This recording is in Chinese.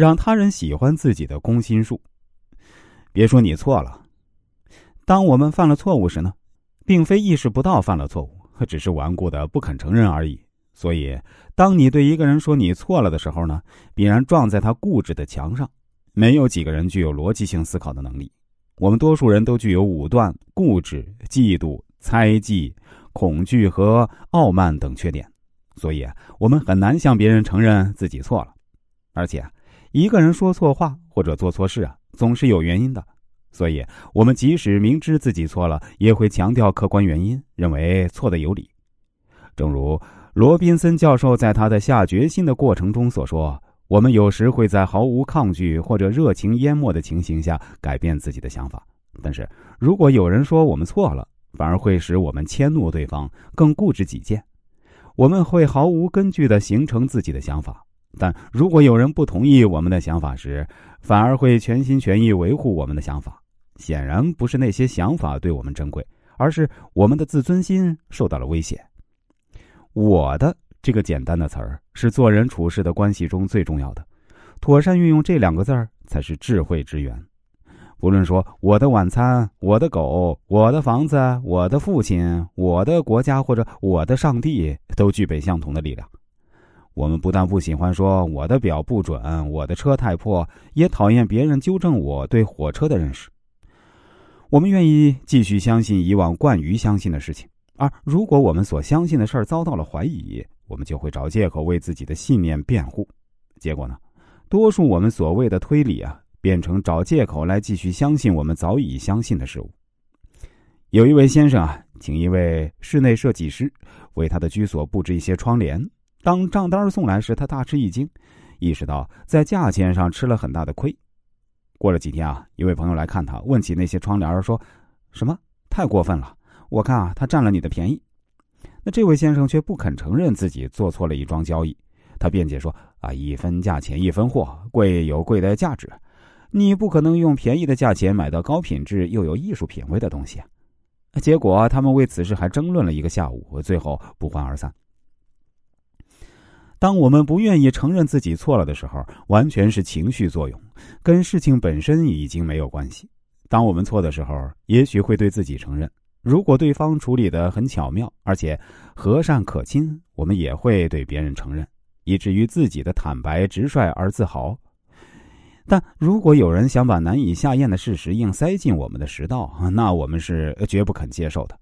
让他人喜欢自己的攻心术。别说你错了。当我们犯了错误时呢，并非意识不到犯了错误，只是顽固的不肯承认而已。所以，当你对一个人说你错了的时候呢，必然撞在他固执的墙上。没有几个人具有逻辑性思考的能力。我们多数人都具有武断、固执、嫉妒、猜忌、恐惧和傲慢等缺点，所以我们很难向别人承认自己错了。而且，一个人说错话或者做错事啊，总是有原因的。所以，我们即使明知自己错了，也会强调客观原因，认为错的有理。正如罗宾森教授在他的下决心的过程中所说：“我们有时会在毫无抗拒或者热情淹没的情形下改变自己的想法，但是如果有人说我们错了，反而会使我们迁怒对方，更固执己见。我们会毫无根据的形成自己的想法。”但如果有人不同意我们的想法时，反而会全心全意维护我们的想法。显然不是那些想法对我们珍贵，而是我们的自尊心受到了威胁。我的这个简单的词儿是做人处事的关系中最重要的，妥善运用这两个字儿才是智慧之源。不论说我的晚餐、我的狗、我的房子、我的父亲、我的国家或者我的上帝，都具备相同的力量。我们不但不喜欢说我的表不准，我的车太破，也讨厌别人纠正我对火车的认识。我们愿意继续相信以往惯于相信的事情，而如果我们所相信的事儿遭到了怀疑，我们就会找借口为自己的信念辩护。结果呢，多数我们所谓的推理啊，变成找借口来继续相信我们早已相信的事物。有一位先生啊，请一位室内设计师为他的居所布置一些窗帘。当账单送来时，他大吃一惊，意识到在价钱上吃了很大的亏。过了几天啊，一位朋友来看他，问起那些窗帘，说：“什么？太过分了！我看啊，他占了你的便宜。”那这位先生却不肯承认自己做错了一桩交易，他辩解说：“啊，一分价钱一分货，贵有贵的价值，你不可能用便宜的价钱买到高品质又有艺术品味的东西。”结果他们为此事还争论了一个下午，最后不欢而散。当我们不愿意承认自己错了的时候，完全是情绪作用，跟事情本身已经没有关系。当我们错的时候，也许会对自己承认；如果对方处理的很巧妙，而且和善可亲，我们也会对别人承认，以至于自己的坦白直率而自豪。但如果有人想把难以下咽的事实硬塞进我们的食道，那我们是绝不肯接受的。